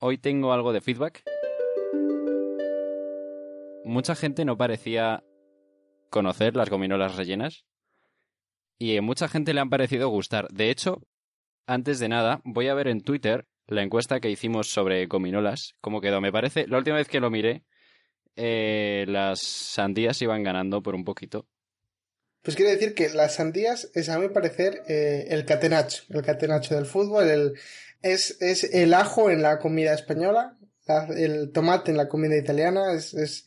hoy tengo algo de feedback. Mucha gente no parecía conocer las gominolas rellenas y a mucha gente le han parecido gustar. De hecho, antes de nada, voy a ver en Twitter la encuesta que hicimos sobre gominolas, cómo quedó. Me parece, la última vez que lo miré, eh, las sandías iban ganando por un poquito. Pues quiere decir que las sandías es, a mi parecer, eh, el catenacho, el catenacho del fútbol, es, es el ajo en la comida española, el tomate en la comida italiana, es, es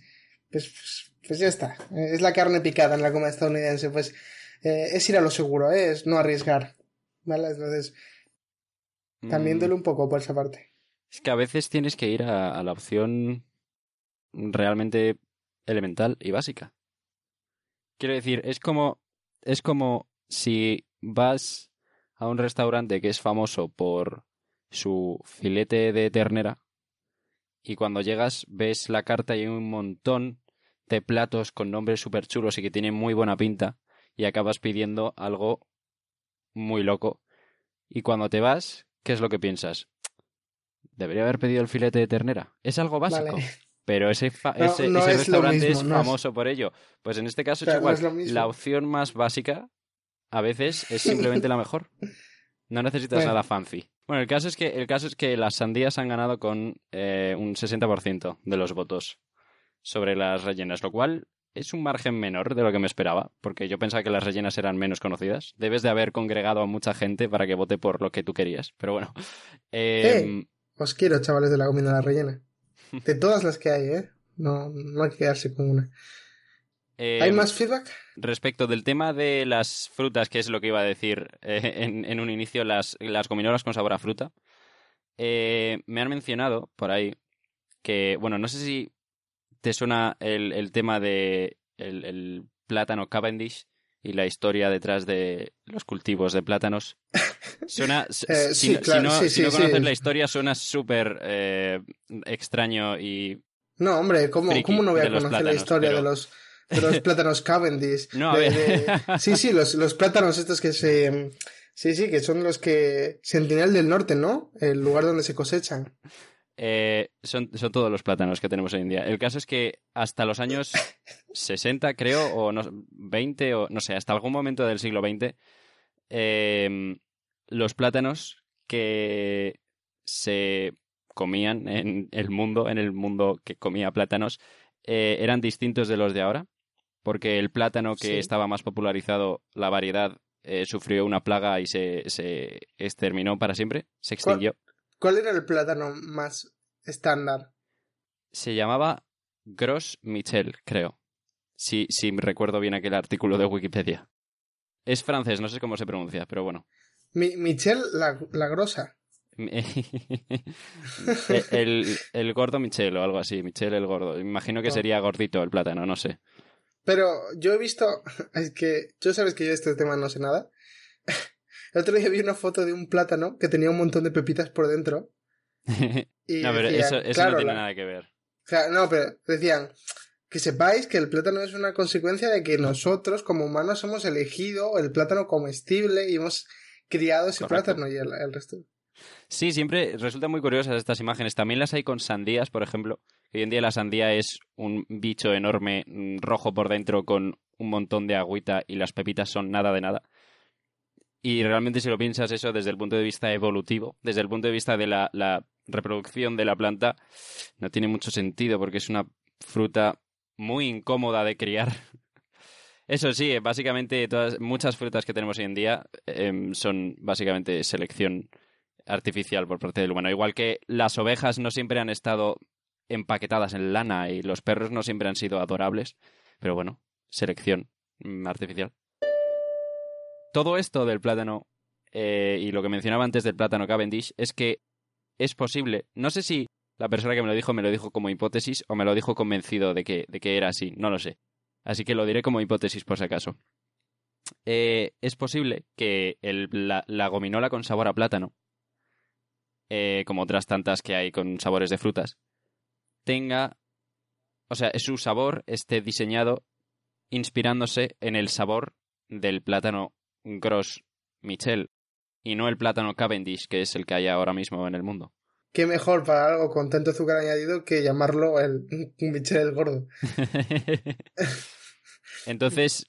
pues, pues, ya está, es la carne picada en la comida estadounidense, pues eh, es ir a lo seguro, ¿eh? es no arriesgar, ¿vale? Entonces, también mm. duele un poco por esa parte. Es que a veces tienes que ir a la opción realmente elemental y básica. Quiero decir, es como, es como si vas a un restaurante que es famoso por su filete de ternera y cuando llegas ves la carta y hay un montón de platos con nombres súper chulos y que tienen muy buena pinta y acabas pidiendo algo muy loco. Y cuando te vas, ¿qué es lo que piensas? Debería haber pedido el filete de ternera. Es algo básico. Pero ese, ese, restaurante es, famoso por ello. Pues en este caso es igual. la opción más básica a veces es simplemente la mejor. No necesitas nada fancy. Bueno, el caso es que el caso es que las sandías han ganado con eh, un 60% de los votos sobre las rellenas, lo cual es un margen menor de lo que me esperaba, porque yo pensaba que las rellenas eran menos conocidas. Debes de haber congregado a mucha gente para que vote por lo que tú querías, pero bueno. Eh, os quiero, chavales de la comida de la rellena. De todas las que hay, ¿eh? No, no hay que quedarse con una. ¿Hay em, más feedback? Respecto del tema de las frutas, que es lo que iba a decir eh, en, un inicio, las, las gominolas con sabor a fruta, eh, me han mencionado por ahí que, bueno, no sé si te suena el, tema de el, plátano Cavendish y la historia detrás de los cultivos de plátanos. Suena, eh, si, no, conoces la historia, suena súper eh, extraño y. No, hombre, ¿cómo, ¿cómo no voy a conocer la historia de, los, de los plátanos Cavendish? No, Sí, sí, los, los plátanos estos que se. Sí, sí, que son los que. Sentinel del Norte, ¿no? El lugar donde se cosechan. Eh, son, son, todos los plátanos que tenemos hoy en día. El caso es que hasta los años 60, creo, o no, 20, o no sé, hasta algún momento del siglo XX, em, los plátanos que se comían en el mundo, en el mundo que comía plátanos, eh, eran distintos de los de ahora, porque el plátano que estaba más popularizado, la variedad, eh, sufrió una plaga y se, se exterminó para siempre, se extinguió. ¿Cuál era el plátano más estándar? Se llamaba Gros Michel, creo. Si, si recuerdo bien aquel artículo de Wikipedia. Es francés, no sé cómo se pronuncia, pero bueno. Michel la, la grosa. el, el, gordo Michel o algo así, Michel el gordo. Imagino que oh. sería gordito el plátano, no sé. Pero yo he visto, es que yo sabes que yo de este tema no sé nada. El otro día vi una foto de un plátano que tenía un montón de pepitas por dentro. Y no, pero eso, no tiene nada que ver. no, pero decían que sepáis que el plátano es una consecuencia de que nosotros como humanos hemos elegido el plátano comestible y hemos criado ese plátano y el, el, resto. Sí, siempre resultan muy curiosas estas imágenes. También las hay con sandías, por ejemplo. Hoy en día la sandía es un bicho enorme, mm, rojo por dentro, con un montón de agüita y las pepitas son nada de nada. Y realmente si lo piensas eso desde el punto de vista evolutivo, desde el punto de vista de la, reproducción de la planta, no tiene mucho sentido porque es una fruta muy incómoda de criar. Eso sí, básicamente todas, muchas frutas que tenemos hoy en día em, son básicamente selección artificial por parte del humano. Igual que las ovejas no siempre han estado empaquetadas en lana y los perros no siempre han sido adorables, pero bueno, selección mm, artificial todo esto del plátano eh, y lo que mencionaba antes del plátano Cavendish es que es posible, no sé si la persona que me lo dijo me lo dijo como hipótesis o me lo dijo convencido de que, de que era así, no lo sé. Así que lo diré como hipótesis por si acaso. Eh, es posible que la, gominola con sabor a plátano, eh, como otras tantas que hay con sabores de frutas, tenga, o sea, su sabor esté diseñado inspirándose en el sabor del plátano Gros Michel y no el plátano Cavendish, que es el que hay ahora mismo en el mundo. qué mejor para algo con tanto azúcar añadido que llamarlo el del gordo. Entonces,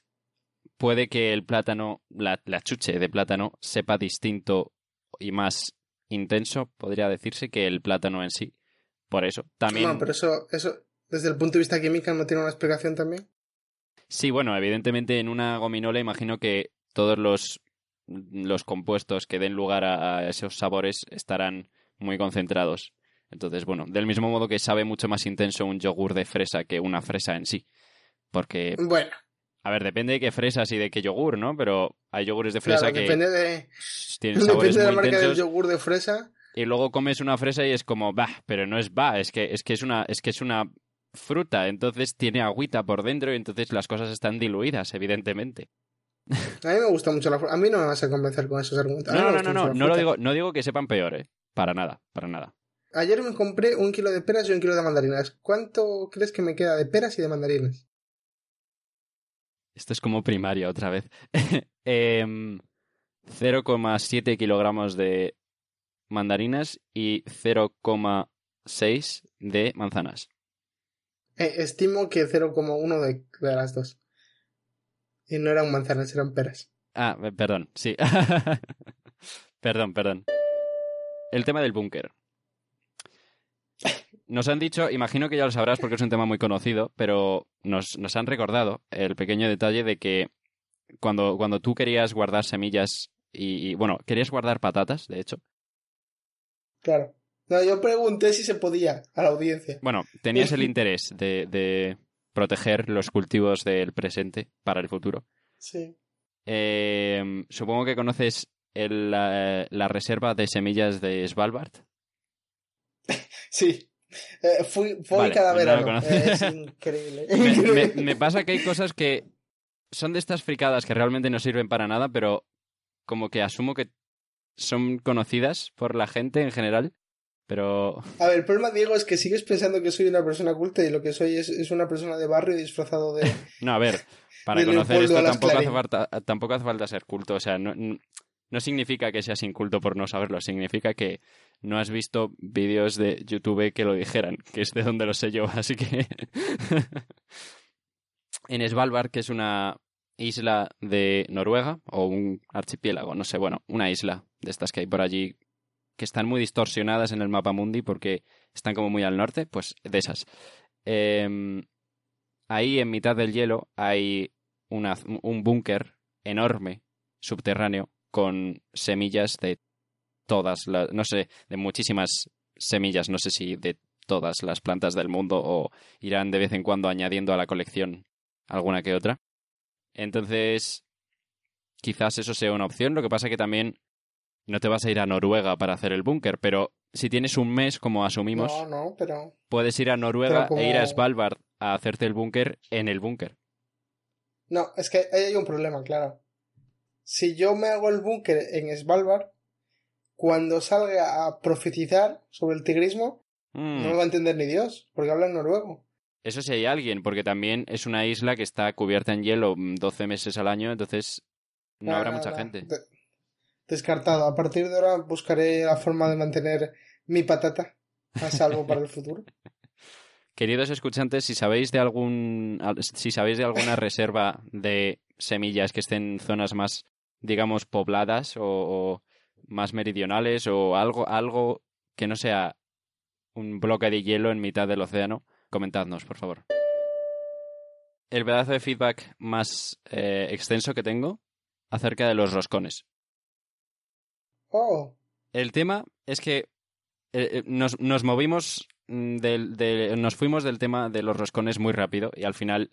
puede que el plátano, la, la chuche de plátano, sepa distinto y más intenso, podría decirse, que el plátano en sí. Por eso, también... No, pero eso, eso, desde el punto de vista químico, ¿no tiene una explicación también? Sí, bueno, evidentemente en una gominola imagino que todos los, los compuestos que den lugar a, esos sabores estarán muy concentrados. Entonces, bueno, del mismo modo que sabe mucho más intenso un yogur de fresa que una fresa en sí. Porque. Bueno. A ver, depende de qué fresas y de qué yogur, ¿no? Pero hay yogures de fresa que. Depende de. Tienen sabores depende de la muy marca del yogur de fresa. Y luego comes una fresa y es como, bah, pero no es bah, es que es que es una, es que es una fruta, entonces tiene agüita por dentro y entonces las cosas están diluidas, evidentemente. A mí me gusta mucho la fruta. A mí no me vas a convencer con esos argumentos. No, no, no, no, no lo digo, no digo que sepan peor, eh. Para nada, para nada. Ayer me compré un kilo de peras y un kilo de mandarinas. ¿Cuánto crees que me queda de peras y de mandarinas? Esto es como primaria otra vez. Em, 0,7 kilogramos de mandarinas y 0,6 de manzanas. Eh, estimo que 0,1 de, de las dos. Y no eran manzanas, eran peras. Ah, eh, perdón, sí. perdón, perdón. El tema del búnker. Nos han dicho, imagino que ya lo sabrás porque es un tema muy conocido, pero nos, nos han recordado el pequeño detalle de que cuando, cuando tú querías guardar semillas y, y, bueno, querías guardar patatas, de hecho. Claro. No, yo pregunté si se podía a la audiencia. Bueno, tenías el interés de, de proteger los cultivos del presente para el futuro. Sí. Eh, supongo que conoces el, la, la reserva de semillas de Svalbard. Sí. Eh, fui, Vale, cada no verano. Eh, es increíble. Me, me- me pasa que hay cosas que son de estas fricadas que realmente no sirven para nada, pero como que asumo que son conocidas por la gente en general, pero A ver, el problema, Diego, es que sigues pensando que soy una persona culta y lo que soy es, es una persona de barrio disfrazado de... no, a ver, para conocer esto tampoco hace, falta, tampoco hace falta ser culto, o sea, no, no significa que seas inculto por no saberlo, significa que no has visto vídeos de YouTube que lo dijeran, que es de donde lo sé yo, así que... en Svalbard, que es una isla de Noruega, o un archipiélago, no sé, bueno, una isla de estas que hay por allí, que están muy distorsionadas en el mapa mundi porque están como muy al norte, pues de esas. Em, ahí en mitad del hielo hay una- un búnker enorme, subterráneo, con semillas de todas las, no sé, de muchísimas semillas, no sé si de todas las plantas del mundo o irán de vez en cuando añadiendo a la colección alguna que otra. Entonces, quizás eso sea una opción, lo que pasa que también no te vas a ir a Noruega para hacer el búnker, pero si tienes un mes, como asumimos, No, no, pero... puedes ir a Noruega como- e ir a Svalbard a hacerte el búnker en el búnker. No, es que ahí hay un problema, claro. Si yo me hago el búnker en Svalbard, cuando salga a profetizar sobre el tigrismo, Mm, no me va a entender ni Dios, porque habla en noruego. Eso sí hay alguien, porque también es una isla que está cubierta en hielo mm, 12 meses al año, entonces no habrá mucha gente. De- Descartado. A partir de ahora buscaré la forma de mantener mi patata a salvo para el futuro. Queridos escuchantes, si sabéis de algún al- si sabéis de alguna reserva de semillas que estén en zonas más, digamos, pobladas o, o más meridionales o algo, algo que no sea un bloque de hielo en mitad del océano, comentadnos, por favor. El pedazo de feedback más eh, extenso que tengo acerca de los roscones. Oh, El tema es que eh, eh, nos, nos movimos mm, del, de- nos fuimos del tema de los roscones muy rápido y al final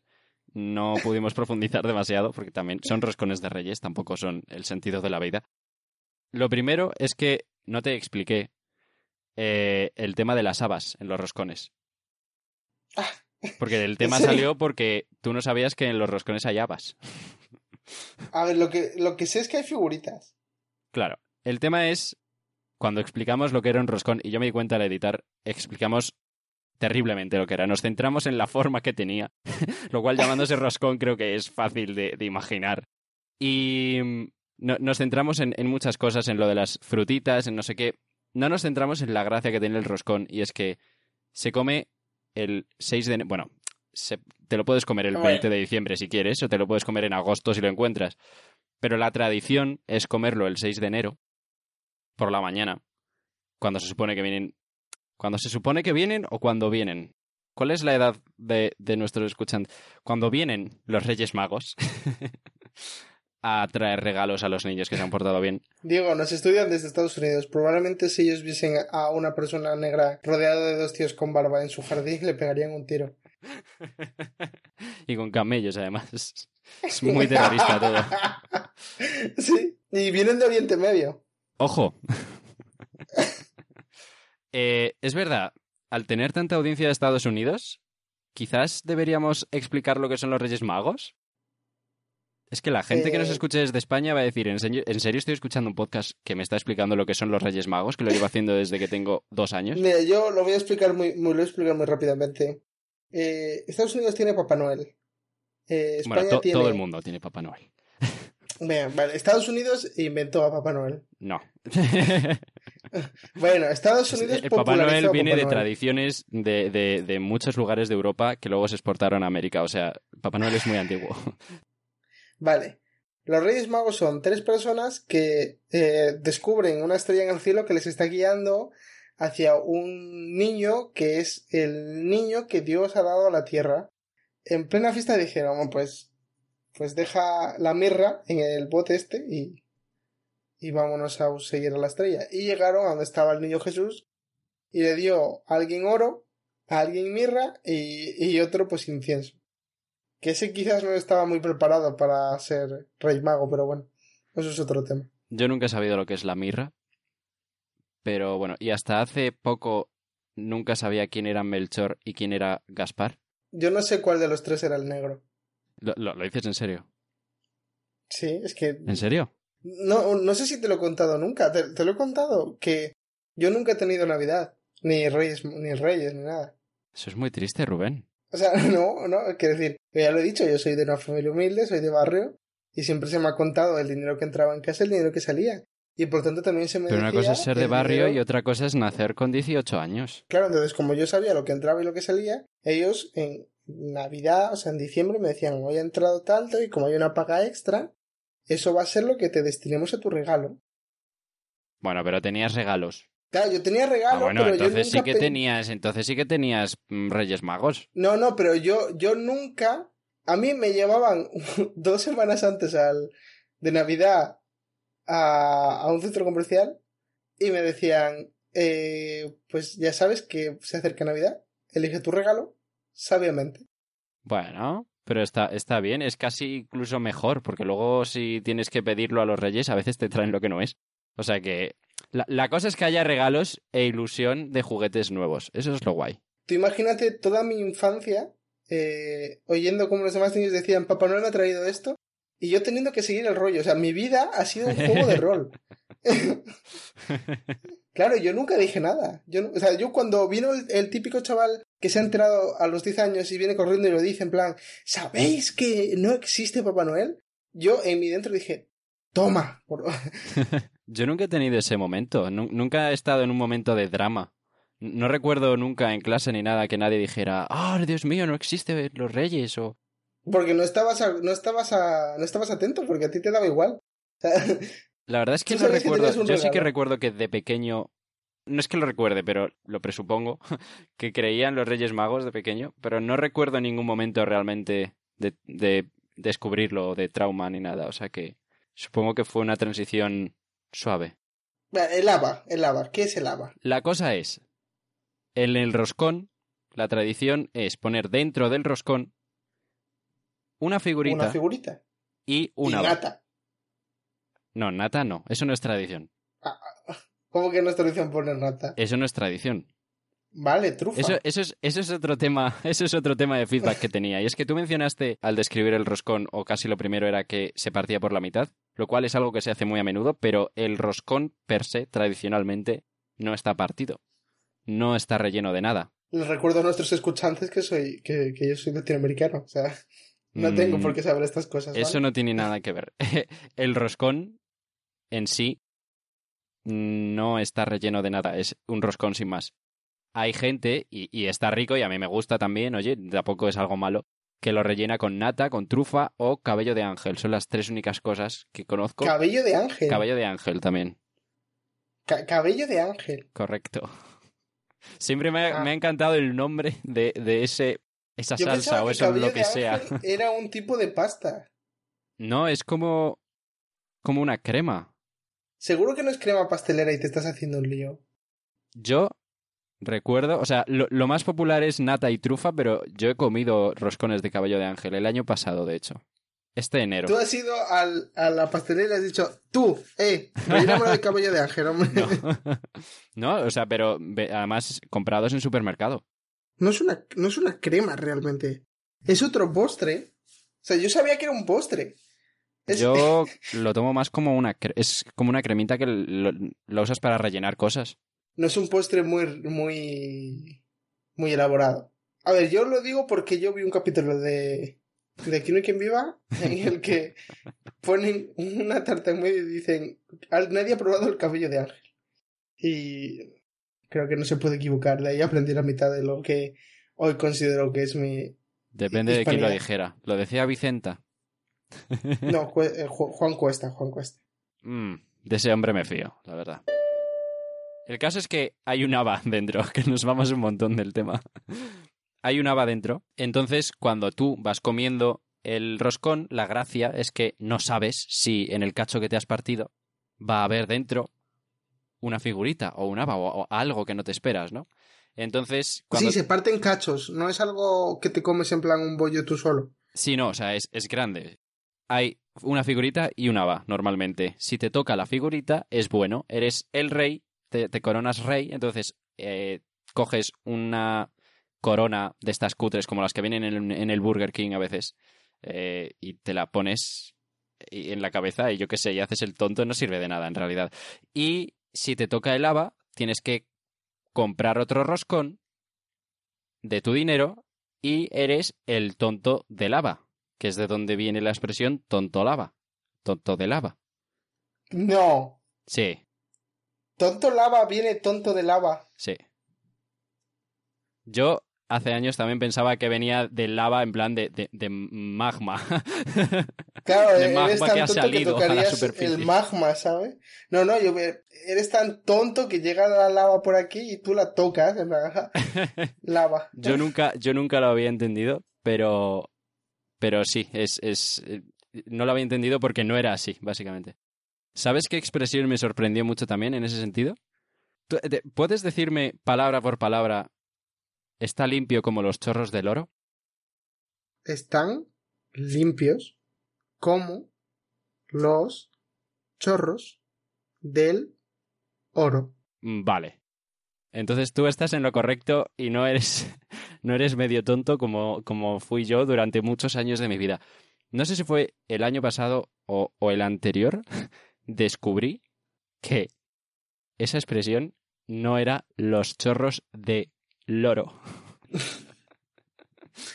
no pudimos profundizar demasiado porque también son roscones de reyes, tampoco son el sentido de la vida. Lo primero es que no te expliqué eh, el tema de las habas en los roscones. Ah, Porque el tema salió porque tú no sabías que en los roscones hay habas. a ver, lo que, lo que sé es que hay figuritas. Claro, el tema es cuando explicamos lo que era un roscón, y yo me di cuenta al editar, explicamos terriblemente lo que era. Nos centramos en la forma que tenía, lo cual llamándose roscón creo que es fácil de, de imaginar. Y mm, no- nos centramos en, en muchas cosas, en lo de las frutitas, en no sé qué. no nos centramos en la gracia que tiene el roscón y es que se come el 6 de enero. Bueno, se- te lo puedes comer el Hombre. 20 de diciembre si quieres, o te lo puedes comer en agosto si lo encuentras. Pero la tradición es comerlo el 6 de enero por la mañana, cuando se supone que vienen. Cuando se supone que vienen o cuando vienen. ¿Cuál es la edad de, de nuestros escuchantes? Cuando vienen los Reyes Magos a traer regalos a los niños que se han portado bien. Diego, nos estudian desde Estados Unidos. Probablemente si ellos viesen a una persona negra rodeada de dos tíos con barba en su jardín, le pegarían un tiro. y con camellos, además. Es muy terrorista todo. sí, y vienen de Oriente Medio. Ojo. Eh, es verdad, al tener tanta audiencia de Estados Unidos, quizás deberíamos explicar lo que son los Reyes Magos. Es que la gente que nos Eh. escuche desde España va a decir, ¿en serio, en serio estoy escuchando un podcast que me está explicando lo que son los Reyes Magos, que lo llevo haciendo desde que tengo dos años? Mira, yo lo voy a explicar muy, muy, lo voy a explicar muy rápidamente. Eh, Estados Unidos tiene Papá Noel. Eh, España Bueno, to- tiene... todo el mundo tiene Papá Noel. Vale, Estados Unidos inventó a Papá Noel. No. Bueno, Estados Unidos El Papá Noel viene Papá de Noel. tradiciones de, de- de muchos lugares de Europa que luego se exportaron a América. O sea, Papá Noel es muy antiguo. Vale. Los Reyes Magos son tres personas que eh, descubren una estrella en el cielo que les está guiando hacia un niño que es el niño que Dios ha dado a la tierra. En plena fiesta dijeron, "Bueno, pues, pues deja la mirra en el bote este y, y vámonos a seguir a la estrella. Y llegaron a donde estaba el niño Jesús y le dio a alguien oro, a alguien mirra y, y otro pues incienso. Que ese quizás no estaba muy preparado para ser rey mago, pero bueno, eso es otro tema. Yo nunca he sabido lo que es la mirra. Pero bueno, y hasta hace poco nunca sabía quién era Melchor y quién era Gaspar. Yo no sé cuál de los tres era el negro. ¿Lo, lo- lo dices en serio? Sí, es que... ¿En serio? No, no sé si te lo he contado nunca. Te, te lo he contado que yo nunca he tenido Navidad. Ni reyes, ni reyes, ni nada. Eso es muy triste, Rubén. O sea, no, no, quiero decir, ya lo he dicho, yo soy de una familia humilde, soy de barrio, y siempre se me ha contado el dinero que entraba en casa, el dinero que salía. Y por tanto también se me Pero una cosa es ser de barrio dinero- y otra cosa es nacer con 18 años. Claro, entonces como yo sabía lo que entraba y lo que salía, ellos en Navidad, o sea, en diciembre me decían, hoy ha entrado tanto y como hay una paga extra, eso va a ser lo que te destinemos a tu regalo. Bueno, pero tenías regalos. Claro, yo tenía Ah, bueno, pero yo entonces sí que pe- tenías, entonces sí que tenías mm, Reyes Magos. No, no, pero yo, yo nunca... A mí me llevaban dos semanas antes al, de Navidad a, a un centro comercial y me decían, eh, pues ya sabes que se acerca Navidad, elige tu regalo sabiamente. Bueno, pero está, está bien, es casi incluso mejor, porque luego si tienes que pedirlo a los reyes, a veces te traen lo que no es. O sea que la, la cosa es que haya regalos e ilusión de juguetes nuevos. Eso es lo guay. Tú imagínate toda mi infancia eh, oyendo como los demás niños decían, Papá Noel me ha traído esto, y yo teniendo que seguir el rollo. O sea, mi vida ha sido un juego de rol. Claro, yo nunca dije nada. Yo, o sea, yo cuando vino el, el típico chaval que se ha enterado a los 10 años y viene corriendo y lo dice en plan, ¿sabéis que no existe Papá Noel? Yo en mi dentro dije, toma. por- Yo nunca he tenido ese momento, nu- nunca he estado en un momento de drama. No recuerdo nunca en clase ni nada que nadie dijera, ¡ah, Dios mío, no existe los reyes! o Porque no estabas, a- no, estabas a- no estabas atento, porque a ti te daba igual. La verdad es que no que recuerdo. Yo sí que recuerdo que de pequeño. No es que lo recuerde, pero lo presupongo. Que creía en los Reyes Magos de pequeño. Pero no recuerdo ningún momento realmente de, de descubrirlo, de trauma ni nada. O sea que supongo que fue una transición suave. El haba, el haba. ¿Qué es el haba? La cosa es. En el roscón, la tradición es poner dentro del roscón una figurita Una figurita. y Y una. No, nata no. Eso no es tradición. ¿Cómo que no es tradición poner nata? Eso no es tradición. Vale, trufa. Eso, eso, es, eso es otro tema, eso es otro tema de feedback que tenía. Y es que tú mencionaste al describir el roscón, o casi lo primero era que se partía por la mitad, lo cual es algo que se hace muy a menudo, pero el roscón per se, tradicionalmente, no está partido. No está relleno de nada. Les recuerdo a nuestros escuchantes que soy, que, que yo soy latinoamericano. O sea, no tengo Mm, por qué saber estas cosas. ¿vale? Eso no tiene nada que ver. el roscón en sí no está relleno de nada, es un roscón sin más. Hay gente, y, y está rico y a mí me gusta también, oye, tampoco es algo malo, que lo rellena con nata, con trufa o cabello de ángel. Son las tres únicas cosas que conozco. Cabello de ángel. Cabello de ángel también. Ca- cabello de ángel. Correcto. Siempre me ha, Ah. me ha encantado el nombre de, de ese esa Yo salsa o eso lo que sea. Era un tipo de pasta. No, es como como una crema. Seguro que no es crema pastelera y te estás haciendo un lío. Yo recuerdo, o sea, lo, lo más popular es nata y trufa, pero yo he comido roscones de cabello de ángel el año pasado, de hecho. Este enero. Tú has ido al- a la pastelera y le has dicho, tú, eh, rellénamelo de cabello de ángel, hombre. No. no, o sea, pero además comprados en supermercado. No es una, no es una crema realmente. Es otro postre. O sea, yo sabía que era un postre. Es- Yo lo tomo más como una es como una cremita que lo, lo usas para rellenar cosas. No es un postre muy, muy, muy elaborado. A ver, yo lo digo porque yo vi un capítulo de, de Aquí no hay quien viva en el que ponen una tarta en medio y dicen, "Al- nadie ha probado el cabello de ángel. Y creo que no se puede ejugar. De ahí aprendí la mitad de lo que hoy considero que es mi... Depende de quién lo dijera. Lo decía Vicenta. No, eh, Ju- Juan Cuesta, Juan Cuesta. Mm, de ese hombre me fío, la verdad. El caso es que hay un haba dentro, que nos vamos un montón del tema. Hay un haba dentro, entonces cuando tú vas comiendo el roscón, la gracia es que no sabes si en el cacho que te has partido va a haber dentro una figurita o un haba o, o algo que no te esperas, ¿no? Entonces, cuando... Sí, se parte en cachos. No es algo que te comes en plan un bollo tú solo. Sí, no, o sea, es, es grande. Hay una figurita y un haba, normalmente. Si te toca la figurita, es bueno. Eres el rey, te, coronas rey, entonces eh, coges una corona de estas cutres, como las que vienen en, el Burger King a veces, eh, y te la pones y- en la cabeza y yo qué sé, y haces el tonto, no sirve de nada en realidad. Y si te toca el haba, tienes que comprar otro roscón de tu dinero y eres el tonto de lava, que es de donde viene la expresión tonto lava, tonto de lava. No. Sí, Tonto lava viene tonto de lava. sí. Yo hace años también pensaba que venía de lava en plan de, de, de magma. Claro, De eres magma tan que ha tonto salido a la tocarías superficie. el magma, ¿sabes? No, no, yo eres tan tonto que llega la lava por aquí y tú la tocas, en ajá, lava. yo nunca, yo nunca lo había entendido, pero, pero sí, es, es, eh, no lo había entendido porque no era así, básicamente. ¿Sabes qué expresión me sorprendió mucho también en ese sentido? ¿Tú- te- ¿Puedes decirme palabra por palabra, está limpio como los chorros del oro? Están limpios como los chorros del oro. Mm, Vale. Entonces tú estás en lo correcto y no eres, no eres medio tonto como, como fui yo durante muchos años de mi vida. No sé si fue el año pasado o, o el anterior, descubrí que esa expresión no era los chorros de loro.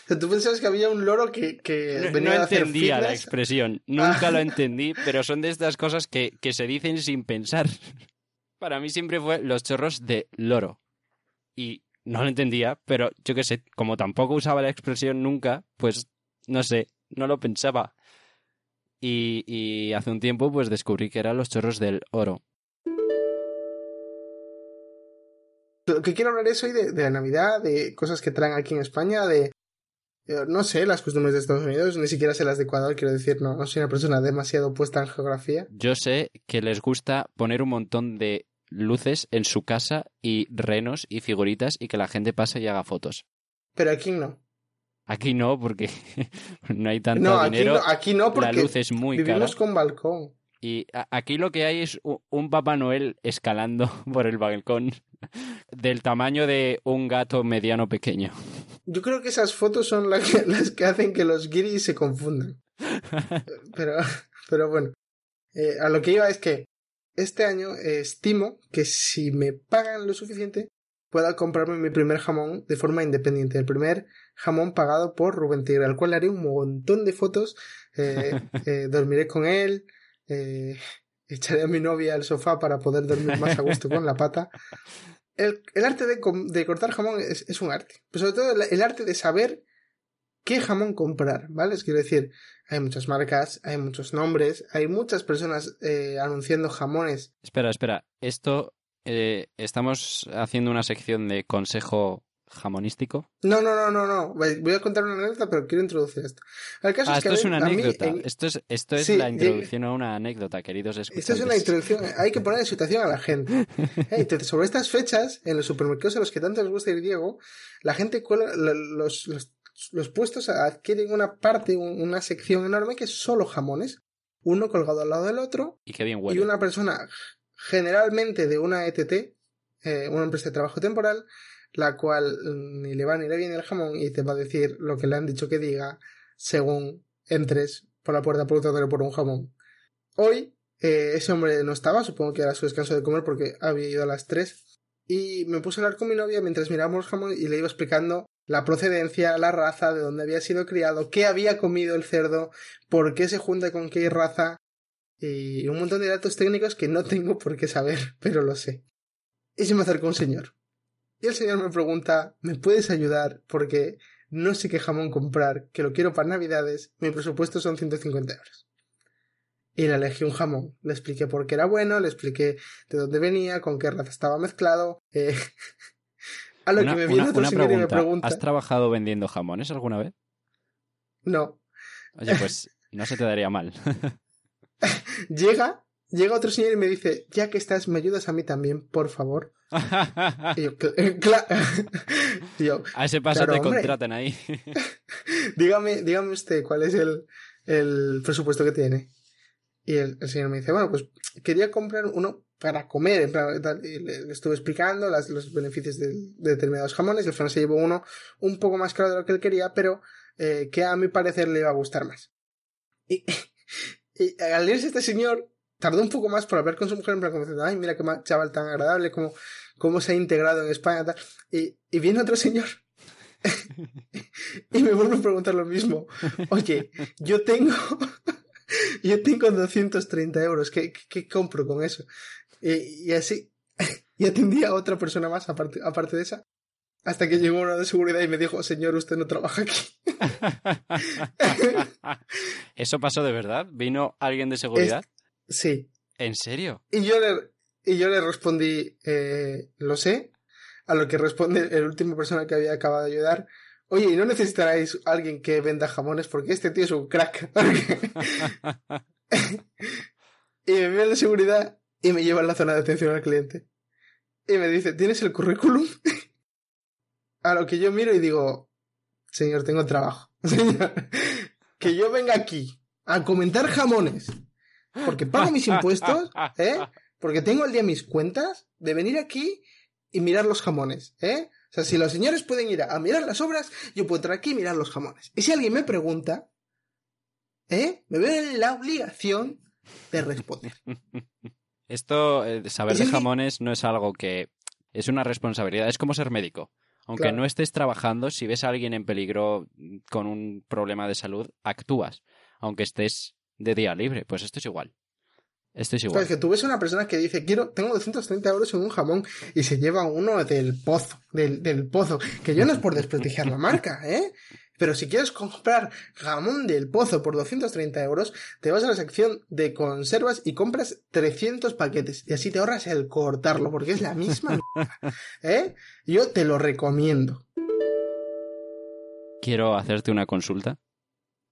Tú pensabas que había un loro que, que No, venía no a hacer entendía la expresión, nunca Ah. lo entendí, pero son de estas cosas que, que se dicen sin pensar. Para mí siempre fue los chorros de loro. Y no lo entendía, pero yo qué sé, como tampoco usaba la expresión nunca, pues no sé, no lo pensaba. Y, y hace un tiempo pues descubrí que eran los chorros del oro. Lo que quiero hablar es hoy de, de la Navidad, de cosas que traen aquí en España, de... eh, No sé las costumbres de Estados Unidos, ni siquiera sé las de Ecuador, quiero decir, no, no soy una persona demasiado puesta en geografía. Yo sé que les gusta poner un montón de luces en su casa y renos y figuritas y que la gente pase y haga fotos. Pero aquí no. Aquí no, porque no hay tanto No, aquí dinero. no, aquí no la porque luz es muy cara. vivimos con balcón. Y aquí lo que hay es un Papá Noel escalando por el balcón del tamaño de un gato mediano pequeño. Yo creo que esas fotos son la que- las que hacen que los guiris se confundan. Pero, pero bueno, Eh, a lo que iba es que este año estimo que si me pagan lo suficiente, pueda comprarme mi primer jamón de forma independiente. El primer jamón pagado por Rubén Tigre, al cual le haré un montón de fotos. eh, eh, dormiré con él. eh, echaré a mi novia al sofá para poder dormir más a gusto con la pata. El, arte de, cortar jamón es, un arte. Pero sobre todo el, arte de saber qué jamón comprar, ¿vale? Es quiero decir, hay muchas marcas, hay muchos nombres, hay muchas personas eh, anunciando jamones. Espera, espera. Esto, eh, estamos haciendo una sección de consejo jamonístico? No, no, no, no, no. Voy a contar una anécdota, pero quiero introducir esto. El caso ah, es que esto es una anécdota. Esto es, esto es la introducción a una anécdota, queridos escuchantes. Esto es una introducción. Hay que poner en situación a la gente. sobre estas fechas, en los supermercados a los que tanto les gusta ir Diego, la gente cuela, los, los, los puestos adquieren una parte, una sección enorme que es solo jamones. Uno colgado al lado del otro. Y qué bien huele. Y una persona, generalmente de una ETT, eh, una empresa de trabajo temporal, la cual ni le va ni le viene el jamón y te va a decir lo que le han dicho que diga según entres por la puerta por por un jamón. Hoy eh, ese hombre no estaba, supongo que era su descanso de comer porque había ido a las 3 y me puse a hablar con mi novia mientras mirábamos jamón y le iba explicando la procedencia, la raza, de dónde había sido criado, qué había comido el cerdo, por qué se junta con qué raza y un montón de datos técnicos que no tengo por qué saber, pero lo sé. Y se me acercó un señor y el señor me pregunta, ¿me puedes ayudar? Porque no sé qué jamón comprar, que lo quiero para Navidades, mi presupuesto son 150 euros. Y le elegí un jamón. Le expliqué por qué era bueno, le expliqué de dónde venía, con qué raza estaba mezclado. Eh, a lo que me viene otro señor y me pregunta... ¿Has trabajado vendiendo jamones alguna vez? No. Oye, pues no se te daría mal. Llega llega otro señor y me dice, ya que estás, ¿me ayudas a mí también, por favor? y yo, a ese paso te contratan ahí. dígame, dígame usted cuál es el, el presupuesto que tiene. Y el, señor me dice, bueno, pues quería comprar uno para comer. y le, estuve explicando los beneficios de, determinados jamones. El se llevó uno un poco más caro de lo que él quería, pero eh, que a mi parecer le iba a gustar más. Y, al leerse este señor, tardó un poco más por hablar con su mujer, en plan, como ay, mira qué chaval tan agradable, cómo, cómo se ha integrado en España. Y, y viene otro señor y me vuelve a preguntar lo mismo. Oye, yo tengo, yo tengo 230 euros, ¿qué, qué, compro con eso? Y, y, así, y atendí a otra persona más, aparte, aparte de esa, hasta que llegó uno de seguridad y me dijo, señor, usted no trabaja aquí. ¿Eso pasó de verdad? ¿Vino alguien de seguridad? Sí. ¿En serio? Y yo le, y yo le respondí, eh, lo sé, a lo que responde el último persona que había acabado de ayudar. Oye, ¿y no necesitaréis alguien que venda jamones? Porque este tío es un crack. y me envía de seguridad y me lleva a la zona de atención al cliente. Y me dice, ¿tienes el currículum? a lo que yo miro y digo, señor, tengo trabajo. Señor, que yo venga aquí a comentar jamones porque pago mis impuestos, ¿eh? Porque tengo al día mis cuentas de venir aquí y mirar los jamones, ¿eh? O sea, si los señores pueden ir a, mirar las obras, yo puedo entrar aquí y mirar los jamones. Y si alguien me pregunta, ¿eh? Me veo en la obligación de responder. Esto, eh, saber de jamones no es algo que... Es una responsabilidad, es como ser médico. Aunque no estés trabajando, si ves a alguien en peligro con un problema de salud, actúas. Aunque estés de día libre. Pues esto es igual. Esto es igual. Es que tú ves a una persona que dice, quiero, tengo 230 euros en un jamón y se lleva uno del pozo, del, del pozo, que yo no es por desprestigiar la marca, ¿eh? Pero si quieres comprar jamón del pozo por 230 euros, te vas a la sección de conservas y compras 300 paquetes. Y así te ahorras el cortarlo, porque es la misma. ¿Eh? Yo te lo recomiendo. Quiero hacerte una consulta.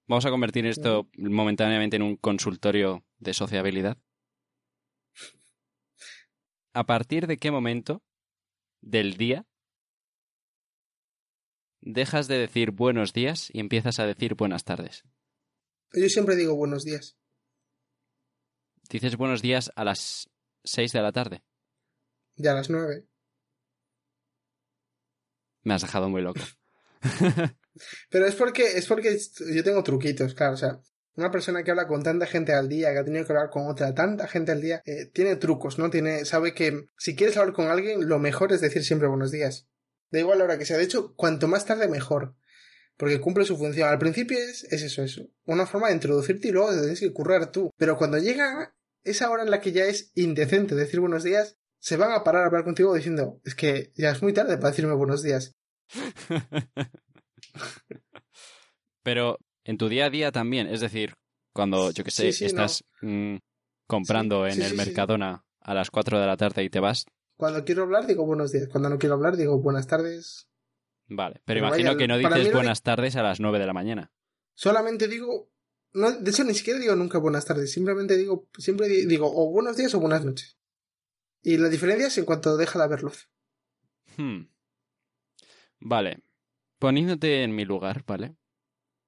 Vamos a convertir esto momentáneamente en un consultorio de sociabilidad. ¿A partir de qué momento del día dejas de decir buenos días y empiezas a decir buenas tardes? Yo siempre digo buenos días. Dices buenos días a las seis de la tarde. Ya a las nueve. Me has dejado muy loco. Pero es porque, es porque yo tengo truquitos, claro, o sea, una persona que habla con tanta gente al día, que ha tenido que hablar con otra, tanta gente al día, eh, tiene trucos, ¿no? Tiene, sabe que si quieres hablar con alguien, lo mejor es decir siempre buenos días. Da igual la hora que sea. De hecho, cuanto más tarde, mejor. Porque cumple su función. Al principio es, es eso, eso. Una forma de introducirte y luego te tienes que currar tú. Pero cuando llega esa hora en la que ya es indecente decir buenos días, se van a parar a hablar contigo diciendo, es que ya es muy tarde para decirme buenos días. Pero en tu día a día también, es decir, cuando, yo que sé, Sí, sí, estás mm, comprando Sí, en el. Mercadona a las 4 de la tarde y te vas, Cuando quiero hablar digo buenos días, cuando no quiero hablar digo buenas tardes. vale. Pero, Pero imagino vaya, que no dices buenas tardes a las 9 de la mañana. Solamente digo, no, de hecho ni siquiera digo nunca buenas tardes, simplemente digo, siempre di- digo o buenos días o buenas noches. Y la diferencia es en cuanto deja de haber luz. Hmm. Vale. Poniéndote en mi lugar, ¿vale?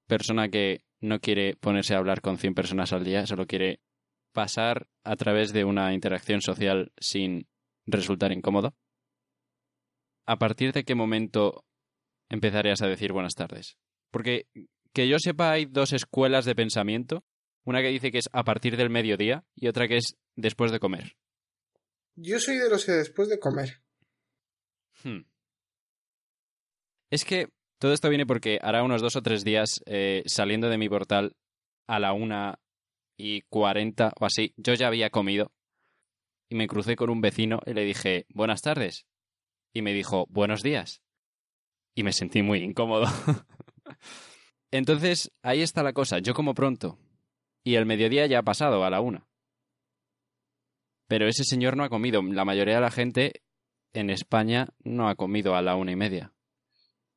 Persona que no quiere ponerse a hablar con 100 personas al día, solo quiere pasar a través de una interacción social sin resultar incómodo. ¿A partir de qué momento empezarías a decir buenas tardes? Porque que yo sepa hay dos escuelas de pensamiento. Una que dice que es a partir del mediodía y otra que es después de comer. Yo soy de los que después de comer. Hmm. Es que todo esto viene porque hará unos dos o tres días eh, saliendo de mi portal a la una y cuarenta o así, yo ya había comido y me crucé con un vecino y le dije buenas tardes y me dijo buenos días y me sentí muy incómodo. Entonces ahí está la cosa, yo como pronto y el mediodía ya ha pasado a la una. Pero ese señor no ha comido, la mayoría de la gente en España no ha comido a la una y media.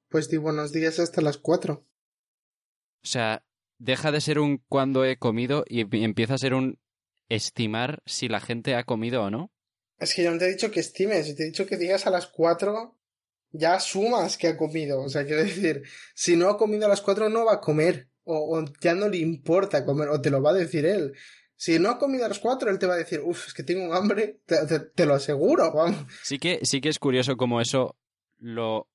Pues di buenos días hasta las cuatro. O sea, deja de ser un cuando he comido y em- empieza a ser un estimar si la gente ha comido o no. Es que yo no te he dicho que estimes, te he dicho que digas a las cuatro, ya asumas que ha comido. O sea, quiero decir, si no ha comido a las cuatro no va a comer. O, o ya no le importa comer, o te lo va a decir él. Si no ha comido a las cuatro, él te va a decir, uff, es que tengo un hambre, te, te- te lo aseguro, vamos. Sí que, sí que es curioso cómo eso lo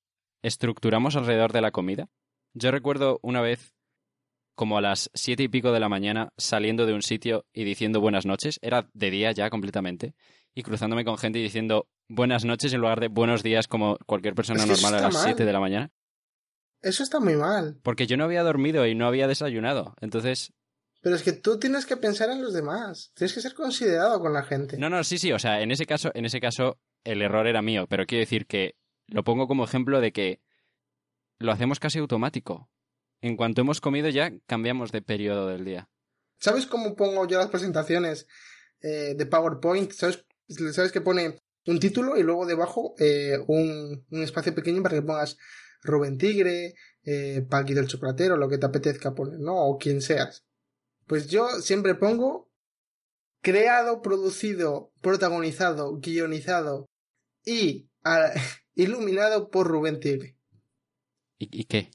estructuramos alrededor de la comida. Yo recuerdo una vez, como a las siete y pico de la mañana, saliendo de un sitio y diciendo buenas noches, era de día ya completamente, y cruzándome con gente y diciendo buenas noches en lugar de buenos días como cualquier persona Es que eso normal a las mal. siete de la mañana. Eso está muy mal. Porque yo no había dormido y no había desayunado. Entonces, Pero es que tú tienes que pensar en los demás. Tienes que ser considerado con la gente. No, no, sí, sí, o sea, en ese caso, en ese caso el error era mío, pero quiero decir que lo pongo como ejemplo de que lo hacemos casi automático. En cuanto hemos comido ya cambiamos de periodo del día. ¿Sabes cómo pongo yo las presentaciones eh, de PowerPoint? ¿Sabes, ¿Sabes que pone un título y luego debajo eh, un, espacio pequeño para que pongas Rubén Tigre, eh, Paqui del Chocolatero, lo que te apetezca poner, ¿no? O quien seas. Pues yo siempre pongo creado, producido, protagonizado, guionizado y ah, iluminado por Rubén Tigre. ¿Y, y qué?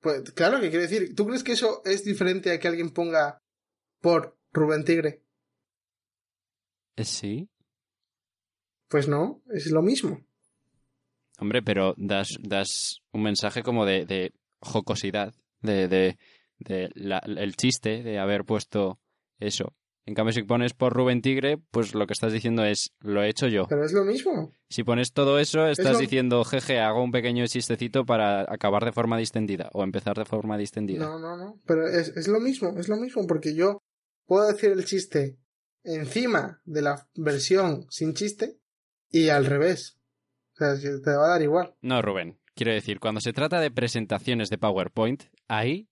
Pues claro que quiero decir, ¿tú crees que eso es diferente a que alguien ponga por Rubén Tigre? Sí. Pues no, es lo mismo. Hombre, pero das, das un mensaje como de, de jocosidad, de, de, de la- el chiste de haber puesto eso. En cambio, si pones por Rubén Tigre, pues lo que estás diciendo es, lo he hecho yo. Pero es lo mismo. Si pones todo eso, estás lo- diciendo, jeje, hago un pequeño chistecito para acabar de forma distendida o empezar de forma distendida. No, no, no. Pero es, es lo mismo, es lo mismo, porque yo puedo decir el chiste encima de la versión sin chiste y al revés. O sea, te va a dar igual. No, Rubén. Quiero decir, cuando se trata de presentaciones de PowerPoint, ahí,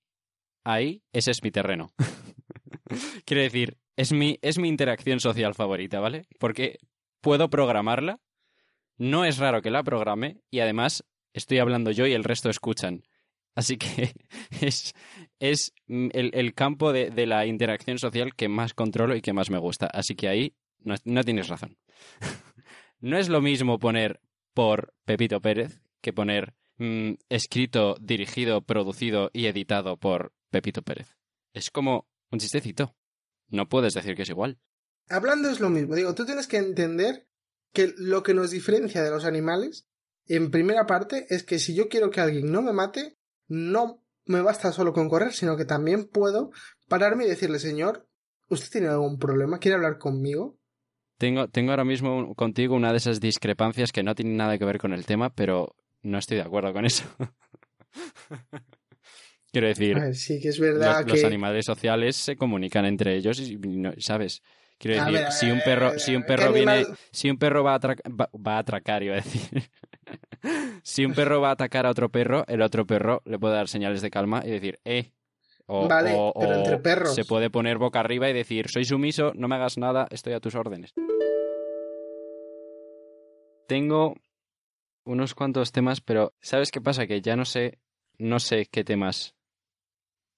ahí, ese es mi terreno. Quiero decir, es mi, es mi interacción social favorita, ¿vale? Porque puedo programarla, no es raro que la programe y además estoy hablando yo y el resto escuchan. Así que es, es el, el campo de, de la interacción social que más controlo y que más me gusta. Así que ahí no, no tienes razón. no es lo mismo poner por Pepito Pérez que poner mm, escrito, dirigido, producido y editado por Pepito Pérez. Es como un chistecito. No puedes decir que es igual. Hablando es lo mismo. Digo, tú tienes que entender que lo que nos diferencia de los animales, en primera parte, es que si yo quiero que alguien no me mate, no me basta solo con correr, sino que también puedo pararme y decirle, señor, ¿usted tiene algún problema? ¿Quiere hablar conmigo? Tengo, tengo ahora mismo contigo una de esas discrepancias que no tienen nada que ver con el tema, pero no estoy de acuerdo con eso. Quiero decir, A ver, sí que es los, verdad los que... animales sociales se comunican entre ellos y, ¿sabes? Quiero decir, ver, si un perro, si un ¿qué perro viene, animal- si un perro va a, va, va a atracar, iba a decir. si un perro va a atacar a otro perro, el otro perro le puede dar señales de calma y decir, eh. O, Vale, o- pero o entre perros. se puede poner boca arriba y decir, soy sumiso, no me hagas nada, estoy a tus órdenes. Tengo unos cuantos temas, pero ¿sabes qué pasa? Que ya no sé, no sé qué temas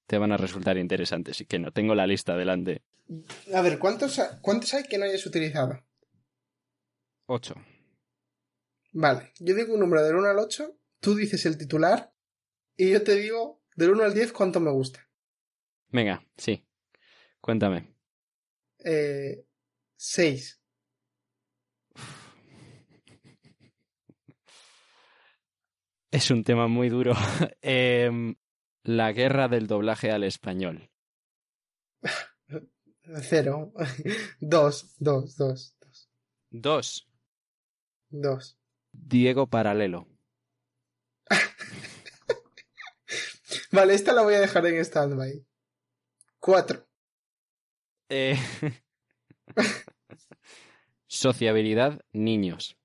te van a resultar interesantes y que no tengo la lista delante. A ver, ¿cuántos, ¿cuántos hay que no hayas utilizado? Ocho. Vale, yo digo un número del 1 al 8, tú dices el titular y yo te digo del 1 al 10 cuánto me gusta. Venga, sí. Cuéntame. Eh, 6. Es un tema muy duro. Em, la guerra del doblaje al español. 0. 2, 2, 2, 2. Dos. 2. Diego Paralelo. Vale, esta la voy a dejar en standby. 4. Eh, Sociabilidad niños.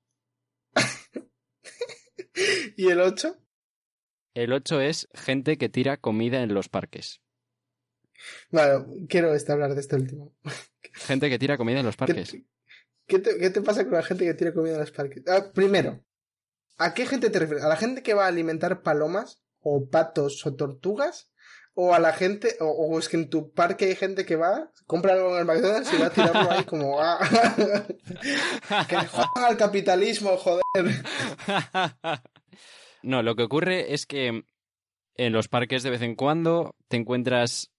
¿Y el 8? El 8 es gente que tira comida en los parques. Vale, quiero este, hablar de este último. Gente que tira comida en los ¿Qué, parques. qué te, qué te pasa con la gente que tira comida en los parques? Ah, primero, ¿a qué gente te refieres? ¿A la gente que va a alimentar palomas o patos o tortugas? ¿O a la gente, o, o es que en tu parque hay gente que va, compra algo en el McDonald's y va a tirarlo ahí como... ah, que jodan al capitalismo, joder. no, lo que ocurre es que en los parques de vez en cuando te encuentras,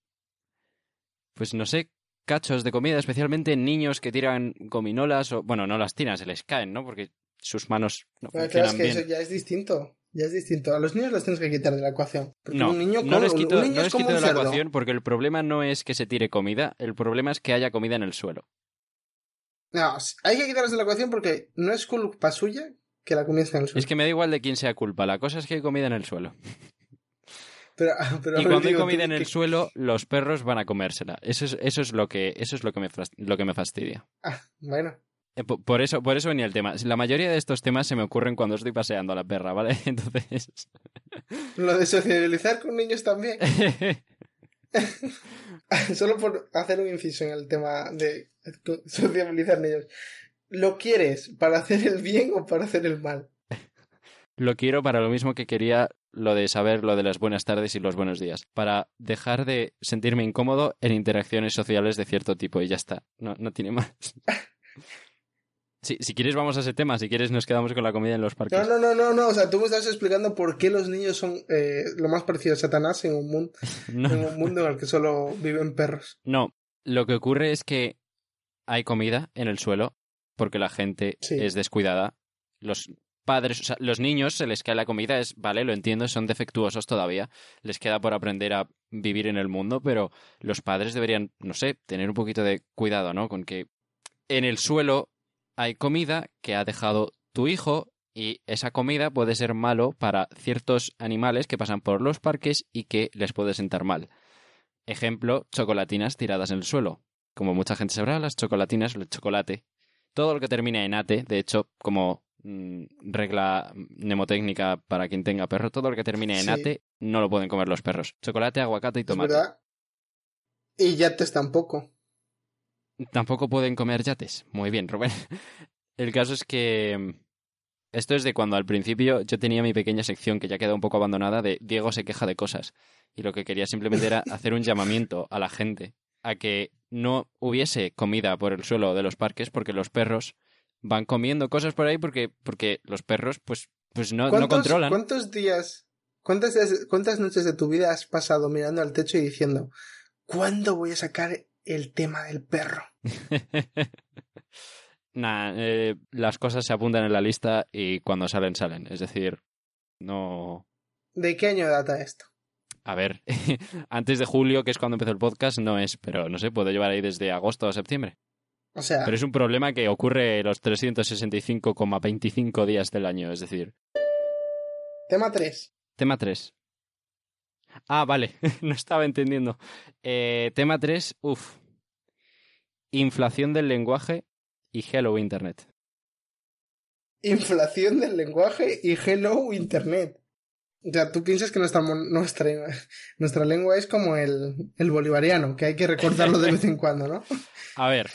pues no sé, cachos de comida, especialmente niños que tiran gominolas o, bueno, no las tiran, se les caen, ¿no? Porque sus manos no claro, funcionan es que bien. eso ya es distinto. Ya es distinto. A los niños los tienes que quitar de la ecuación. Porque No, un niño, no les quito, un niño no es les quito de la cerdo. ecuación porque el problema no es que se tire comida, el problema es que haya comida en el suelo. No, hay que quitarlos de la ecuación porque no es culpa suya que la comida en el suelo. Es que me da igual de quién sea culpa, la cosa es que hay comida en el suelo. Pero, pero Y cuando hay comida en el que- suelo, los perros van a comérsela. Eso es, eso es lo que, eso es lo que me, lo que me fastidia. Ah, bueno. Eh, po- Por eso, por eso venía el tema. La mayoría de estos temas se me ocurren cuando estoy paseando a la perra, ¿vale? Entonces. Lo de sociabilizar con niños también. Solo por hacer un inciso en el tema de sociabilizar niños. ¿Lo quieres para hacer el bien o para hacer el mal? lo quiero para lo mismo que quería lo de saber lo de las buenas tardes y los buenos días. Para dejar de sentirme incómodo en interacciones sociales de cierto tipo y ya está. No, no tiene más. Sí, si quieres vamos a ese tema, si quieres nos quedamos con la comida en los parques. No, no, no, no, no. O sea, tú me estás explicando por qué los niños son eh, lo más parecido a Satanás en un, mundo, No, en un mundo en el que solo viven perros. No, lo que ocurre es que hay comida en el suelo porque la gente Sí. es descuidada. Los padres, o sea, los niños se les cae la comida, es vale, lo entiendo, son defectuosos todavía, les queda por aprender a vivir en el mundo, pero los padres deberían, no sé, tener un poquito de cuidado, ¿no? Con que en el suelo hay comida que ha dejado tu hijo y esa comida puede ser malo para ciertos animales que pasan por los parques y que les puede sentar mal. Ejemplo, chocolatinas tiradas en el suelo. Como mucha gente sabrá, las chocolatinas, el chocolate, todo lo que termine en ate, de hecho, como mm, regla mnemotécnica para quien tenga perro, todo lo que termine en Sí. ate no lo pueden comer los perros. Chocolate, aguacate y ¿Es tomate. verdad? Y yates tampoco. Tampoco pueden comer yates. Muy bien, Rubén. El caso es que mm, esto es de cuando al principio yo tenía mi pequeña sección que ya queda un poco abandonada de Diego se queja de cosas. Y lo que quería simplemente era hacer un llamamiento a la gente a que no hubiese comida por el suelo de los parques porque los perros van comiendo cosas por ahí porque, porque los perros pues, pues no, no ¿Cuántos, controlan. ¿Cuántos días, cuántas, cuántas noches de tu vida has pasado mirando al techo y diciendo, ¿cuándo voy a sacar el tema del perro? Nah, eh, las cosas se apuntan en la lista y cuando salen, salen. Es decir, no... ¿De qué año data esto? A ver, antes de julio, que es cuando empezó el podcast, no es, pero no sé, puedo llevar ahí desde agosto a septiembre. O sea, Pero es un problema que ocurre los 365,25 días del año, es decir. tema 3. Tema 3. Ah, vale, no estaba entendiendo. Eh, tema 3, uff. Inflación del lenguaje y Hello Internet. Inflación del lenguaje y Hello Internet. O sea, tú piensas que nuestra, nuestra, nuestra lengua es como el, el bolivariano, que hay que recordarlo de vez en cuando, ¿no? A ver.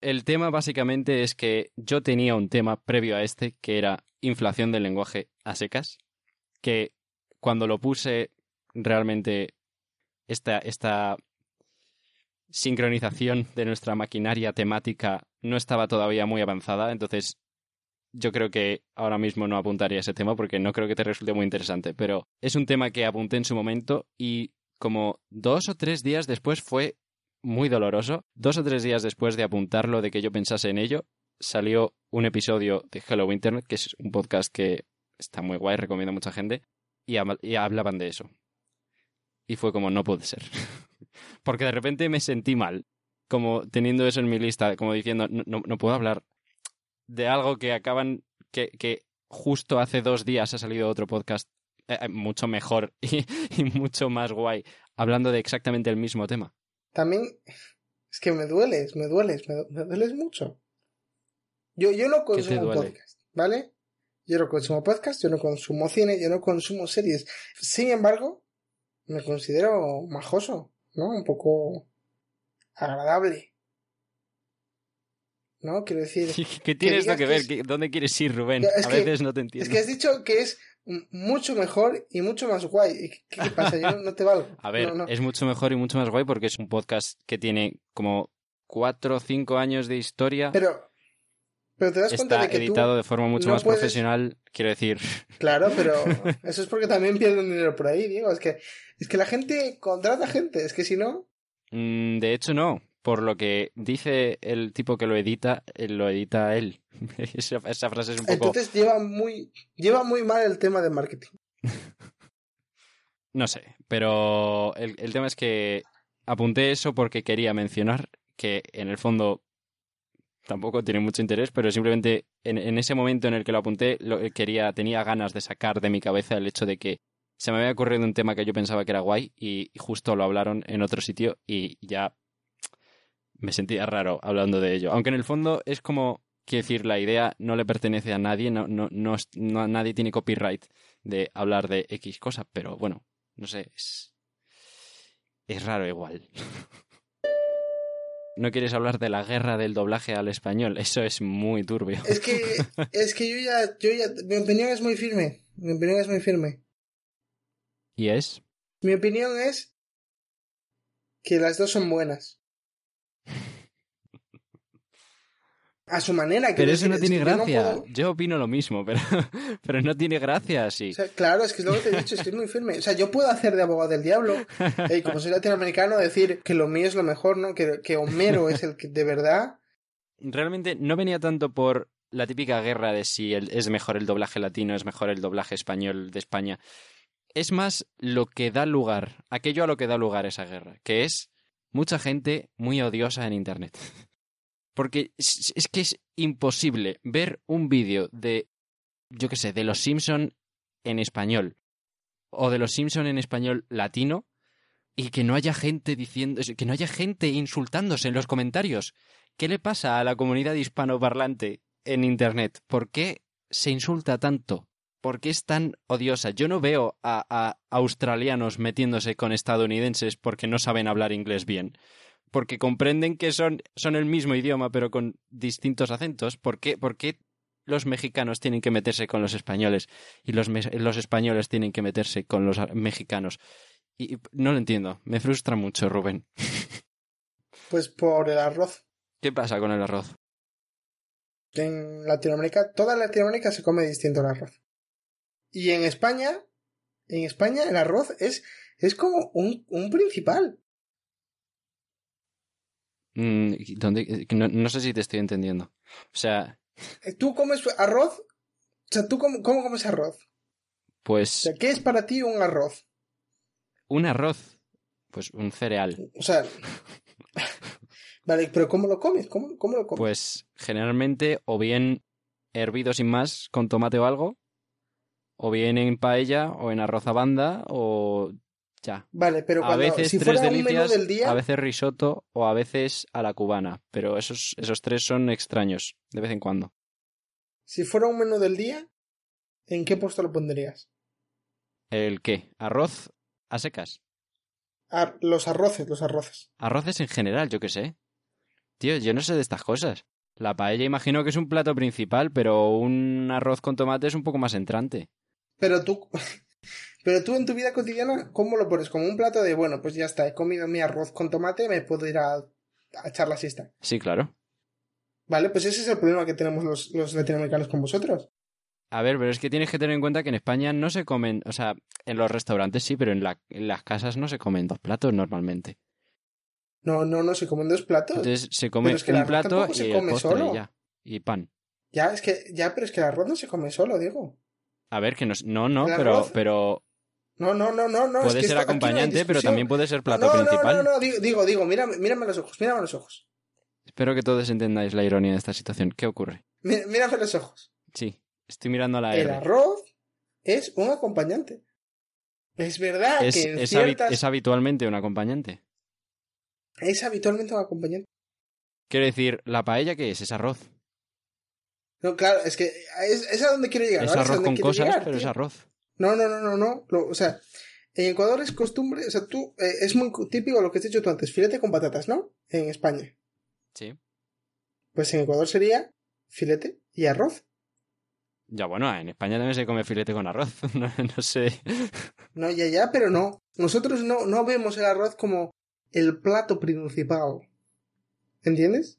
El tema básicamente es que yo tenía un tema previo a este que era inflación del lenguaje a secas, que cuando lo puse realmente esta, esta sincronización de nuestra maquinaria temática no estaba todavía muy avanzada, entonces yo creo que ahora mismo no apuntaría ese tema porque no creo que te resulte muy interesante, pero es un tema que apunté en su momento y como dos o tres días después fue muy doloroso. Dos o tres días después de apuntarlo, de que yo pensase en ello, salió un episodio de Hello Internet, que es un podcast que está muy guay, recomiendo a mucha gente, y, hablaban de eso. Y fue como, no puede ser. Porque de repente me sentí mal, como teniendo eso en mi lista, como diciendo, no, no puedo hablar de algo que acaban, que, que justo hace dos días ha salido otro podcast eh, eh, mucho mejor y, mucho más guay, hablando de exactamente el mismo tema. También es que me dueles, me dueles, me, dueles mucho. Yo, yo no consumo podcast, ¿vale? Yo no consumo podcast, yo no consumo cine, yo no consumo series. Sin embargo, me considero majoso, ¿no? Un poco agradable. ¿No? Quiero decir... ¿Qué tiene esto que, ver? ¿Dónde quieres ir, Rubén? a veces no te entiendo. Es que has dicho que es mucho mejor y mucho más guay. ¿Qué, pasa? Yo no te valgo. A ver, es mucho mejor y mucho más guay porque es un podcast que tiene como cuatro o cinco años de historia. Pero... Pero te das cuenta de que editado de forma mucho más profesional, quiero decir. Claro, pero eso es porque también pierden dinero por ahí, Diego. Es que, es que la gente contrata gente, es que si no. Mm, de hecho, no por lo que dice el tipo que lo edita, lo edita él. esa, frase es un poco... Entonces lleva muy, lleva muy mal el tema de marketing. no sé, pero el, tema es que apunté eso porque quería mencionar que en el fondo tampoco tiene mucho interés, pero simplemente en, ese momento en el que lo apunté, lo, quería, tenía ganas de sacar de mi cabeza el hecho de que se me había ocurrido un tema que yo pensaba que era guay y justo lo hablaron en otro sitio y ya me sentía raro hablando de ello. Aunque en el fondo es como, quiero decir, la idea no le pertenece a nadie, no, no, no, nadie tiene copyright de hablar de X cosa, pero bueno, no sé, es, es raro igual. no quieres hablar de la guerra del doblaje al español, eso es muy turbio. Es que, es que yo ya, yo ya, mi opinión es muy firme, mi opinión es muy firme. ¿Y es? Mi opinión es que las dos son buenas. A su manera. Pero eso no tiene gracia. Yo opino lo mismo, pero, pero no tiene gracia así. claro, es que es lo que te he dicho, estoy muy firme. O sea, yo puedo hacer de abogado del diablo y como soy latinoamericano decir que lo mío es lo mejor, ¿no? Que, que Homero es el que de verdad. Realmente no venía tanto por la típica guerra de si es mejor el doblaje latino, es mejor el doblaje español de España. Es más lo que da lugar, aquello a lo que da lugar esa guerra, que es mucha gente muy odiosa en Internet. Porque es, que es imposible ver un vídeo de, yo qué sé, de los Simpson en español o de los Simpson en español latino y que no haya gente diciendo, que no haya gente insultándose en los comentarios. ¿Qué le pasa a la comunidad hispanoparlante en Internet? ¿Por qué se insulta tanto? ¿Por qué es tan odiosa? Yo no veo a, a australianos metiéndose con estadounidenses porque no saben hablar inglés bien porque comprenden que son, son el mismo idioma pero con distintos acentos. ¿Por qué, ¿Por qué los mexicanos tienen que meterse con los españoles y los, los españoles tienen que meterse con los mexicanos? Y no lo entiendo. Me frustra mucho, Rubén. Pues por el arroz. ¿Qué pasa con el arroz? En Latinoamérica, toda Latinoamérica se come distinto el arroz. Y en España, en España el arroz es, es como un, un principal. Mm, ¿dónde? No, sé si te estoy entendiendo. O sea. Eh, ¿Tú comes arroz? O sea, ¿tú cómo, comes arroz? Pues. ¿qué es para ti un arroz? Un arroz. Pues un cereal. O sea. vale, pero ¿cómo lo comes? ¿Cómo, ¿Cómo lo comes? Pues generalmente o bien hervido sin más con tomate o algo, o bien en paella, o en arroz a banda, o ya. Vale, pero A cuando, veces si tres fuera un menú delicias, del día, a veces risotto o a veces a la cubana. Pero esos, esos tres son extraños, de vez en cuando. si fuera un menú del día, ¿en qué puesto lo pondrías? ¿El qué? ¿Arroz a secas? Ar- los arroces, los arroces. Arroces en general, yo qué sé. Tío, yo no sé de estas cosas. La paella imagino que es un plato principal, pero un arroz con tomate es un poco más entrante. Pero tú, pero tú en tu vida cotidiana, ¿cómo lo pones? Como un plato de, bueno, pues ya está, he comido mi arroz con tomate, me puedo ir a, a echar la siesta. Sí, claro. Vale, pues ese es el problema que tenemos los, los latinoamericanos con vosotros. A ver, pero es que tienes que tener en cuenta que en España no se comen, o sea, en los restaurantes sí, pero en, la- en las casas no se comen dos platos normalmente. No, no, no, se comen dos platos. Entonces se come es que un plato y se el come postre solo. y ya. Y pan. Ya, es que, ya, pero es que el arroz no se come solo, digo. A ver, que no, no, no, pero, pero No, no, no, no, no. es puede que ser esto- no acompañante, pero también puede ser plato no, principal. No, no, no, digo, digo, digo, mírame, mírame los ojos, mírame los ojos. Espero que todos entendáis la ironía de esta situación. ¿Qué ocurre? Mí- Mírame los ojos. Sí, estoy mirando a la El R. arroz es un acompañante. Es verdad Es, que en es, habi- ciertas... es habitualmente un acompañante. es habitualmente un acompañante. Quiero decir, ¿la paella qué es? Es arroz. No, claro, es que es, es a donde quiero llegar. Es arroz donde con cosas, llegar, pero es arroz. No, no, no, no, no. Lo- o sea, en Ecuador es costumbre, o sea, tú, eh, es muy típico lo que has dicho tú antes, filete con patatas, ¿no? En España. Sí. Pues en Ecuador sería filete y arroz. Ya bueno, en España también se come filete con arroz. No, no sé. No, ya, ya, pero no. Nosotros no, no vemos el arroz como el plato principal. ¿Entiendes?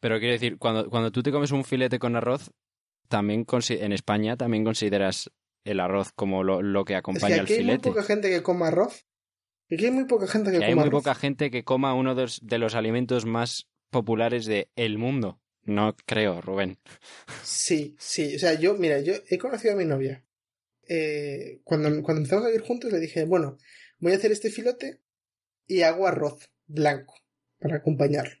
Pero quiero decir, cuando, cuando tú te comes un filete con arroz, también en España también consideras el arroz como lo, lo que Es acompaña que al aquí hay muy filete. poca gente que coma arroz. Aquí hay muy poca gente que Que hay coma muy arroz. poca gente que coma uno de los, de los alimentos más populares de el mundo. No creo, Rubén. Sí, sí. O sea, yo, mira, yo he conocido a mi novia. Eh, cuando, cuando empezamos a vivir juntos le dije, bueno, voy a hacer este filote y hago arroz blanco para acompañarlo.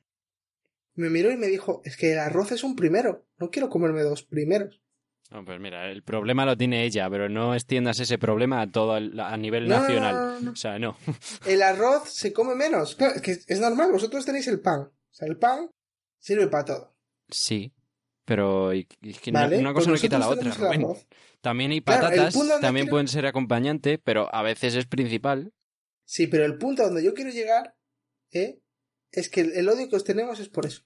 Me miró y me dijo, es que el arroz es un primero, no quiero comerme dos primeros. No, pues mira, el problema lo tiene ella, pero no extiendas ese problema a todo el- a nivel No, nacional. no, no, no. O sea, no. El arroz se come menos. Claro, es que es normal, vosotros tenéis el pan. O sea, el pan sirve para todo. Sí, pero es que una Pues cosa no quita la otra, Rubén. También hay patatas, también quiero- pueden ser acompañante, pero a veces es principal. Sí, pero el punto a donde yo quiero llegar ¿eh? Es que el, el odio que os tenemos es por eso.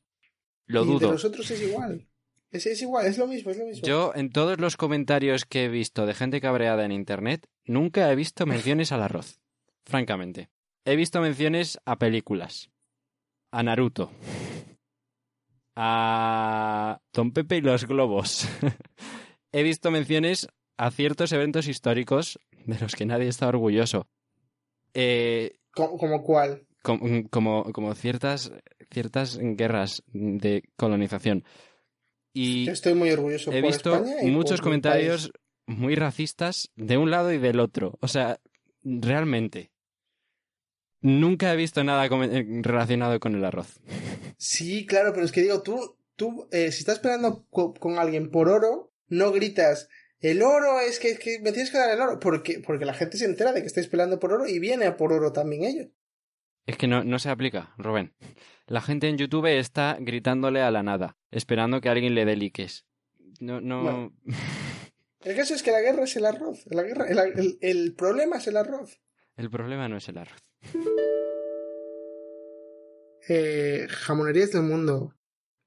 Lo y de dudo. los otros es igual. Es, es igual, es lo mismo, es lo mismo. Yo, en todos los comentarios que he visto de gente cabreada en internet, nunca he visto menciones al arroz. Francamente. He visto menciones a películas. A Naruto. A Don Pepe y los globos. he visto menciones a ciertos eventos históricos de los que nadie está orgulloso. Eh, ¿Como, como cuál? Com- como, como ciertas, ciertas guerras de colonización. Y Yo estoy muy orgulloso he por visto España y muchos por comentarios país. muy racistas de un lado y del otro. O sea, realmente. Nunca he visto nada eh, relacionado con el arroz. Sí, claro, pero es que digo, tú, tú eh, si estás peleando co- con alguien por oro, no gritas, el oro es que, que me tienes que dar el oro, porque, porque la gente se entera de que estáis peleando por oro y viene a por oro también ellos. Es que no, no se aplica, Rubén. La gente en YouTube está gritándole a la nada, esperando que alguien le dé likes. No, no. El caso es que la guerra es el arroz. La guerra, el, el- el problema es el arroz. El problema no es el arroz. Eh, jamonerías del mundo,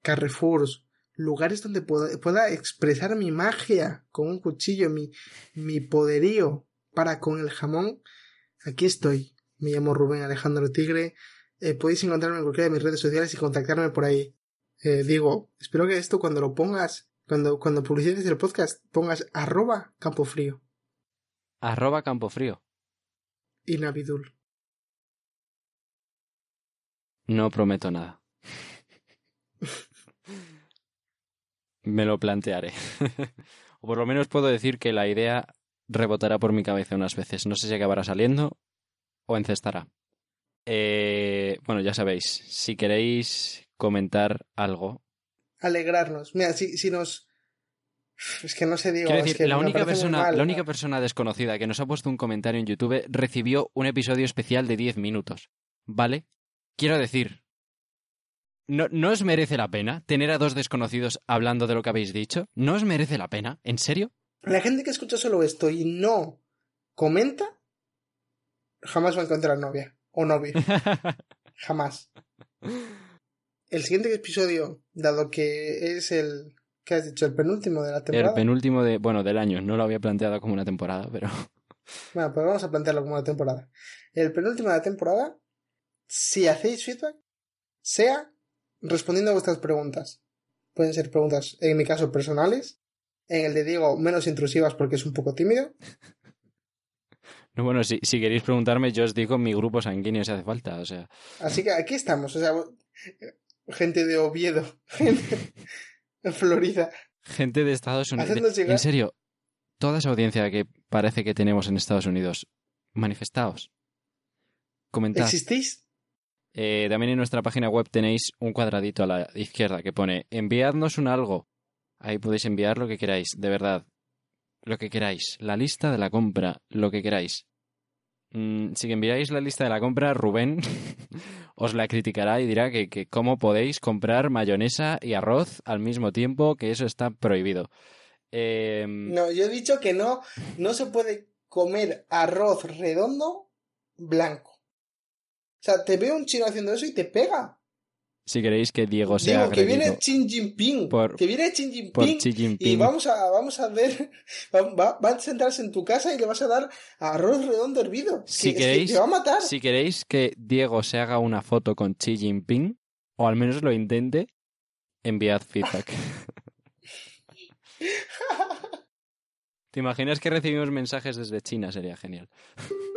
Carrefours, lugares donde pueda, pueda expresar mi magia con un cuchillo, mi, mi poderío para con el jamón. Aquí estoy. Me llamo Rubén Alejandro Tigre. Eh, podéis encontrarme en cualquiera de mis redes sociales y contactarme por ahí. Eh, digo, espero que esto cuando lo pongas, cuando, cuando publicites el podcast, pongas arroba campo frío Arroba Campofrío. y Navidul. No prometo nada. Me lo plantearé. o por lo menos puedo decir que la idea rebotará por mi cabeza unas veces. No sé si acabará saliendo o encestará. Eh, bueno, ya sabéis, si queréis comentar algo, Alegrarnos. Mira, si, si nos, Es que no sé, digo. Quiero es decir, que la única, persona, mal. la única persona desconocida que nos ha puesto un comentario en YouTube recibió un episodio especial de 10 minutos. ¿Vale? Quiero decir, ¿no, ¿no os merece la pena tener a dos desconocidos hablando de lo que habéis dicho? ¿No os merece la pena? ¿En serio? La gente que escucha solo esto y no comenta, jamás va a encontrar novia o novio. Jamás. El siguiente episodio, dado que es el. ¿Qué has dicho? El penúltimo de la El temporada. penúltimo de, bueno, del año. No lo había planteado como una temporada, pero... Bueno, pues vamos a plantearlo como una temporada. El penúltimo de la temporada, si hacéis feedback, sea respondiendo a vuestras preguntas. Pueden ser preguntas, en mi caso, personales. En el de Diego, menos intrusivas porque es un poco tímido. No, bueno, si, si queréis preguntarme, yo os digo mi grupo sanguíneo si hace falta. O sea, Así que aquí estamos. O sea, gente de Oviedo, gente en Florida. gente de Estados Unidos. En serio, toda esa audiencia que parece que tenemos en Estados Unidos, manifestaos. Comentad. ¿Existís? Eh, también en nuestra página web tenéis un cuadradito a la izquierda que pone enviadnos un algo. Ahí podéis enviar lo que queráis, de verdad. Lo que queráis. La lista de la compra, lo que queráis. Mm, si enviáis la lista de la compra, Rubén os la criticará y dirá que, que cómo podéis comprar mayonesa y arroz al mismo tiempo, que eso está prohibido. Em, No, yo he dicho que no, no se puede comer arroz redondo blanco. O sea, te veo un chino haciendo eso y te pega. Si queréis que Diego sea Digo, que agredido viene Xi Jinping. por- que viene Xi Jinping. por Xi Jinping, Y vamos a, vamos a ver, va, va- a sentarse en tu casa y le vas a dar arroz redondo hervido. Si que- es que queréis- te va a matar. Si queréis que Diego se haga una foto con Xi Jinping, o al menos lo intente, enviad feedback. ¿Te imaginas que recibimos mensajes desde China? Sería genial.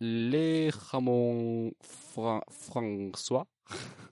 Le jamón Fra- François.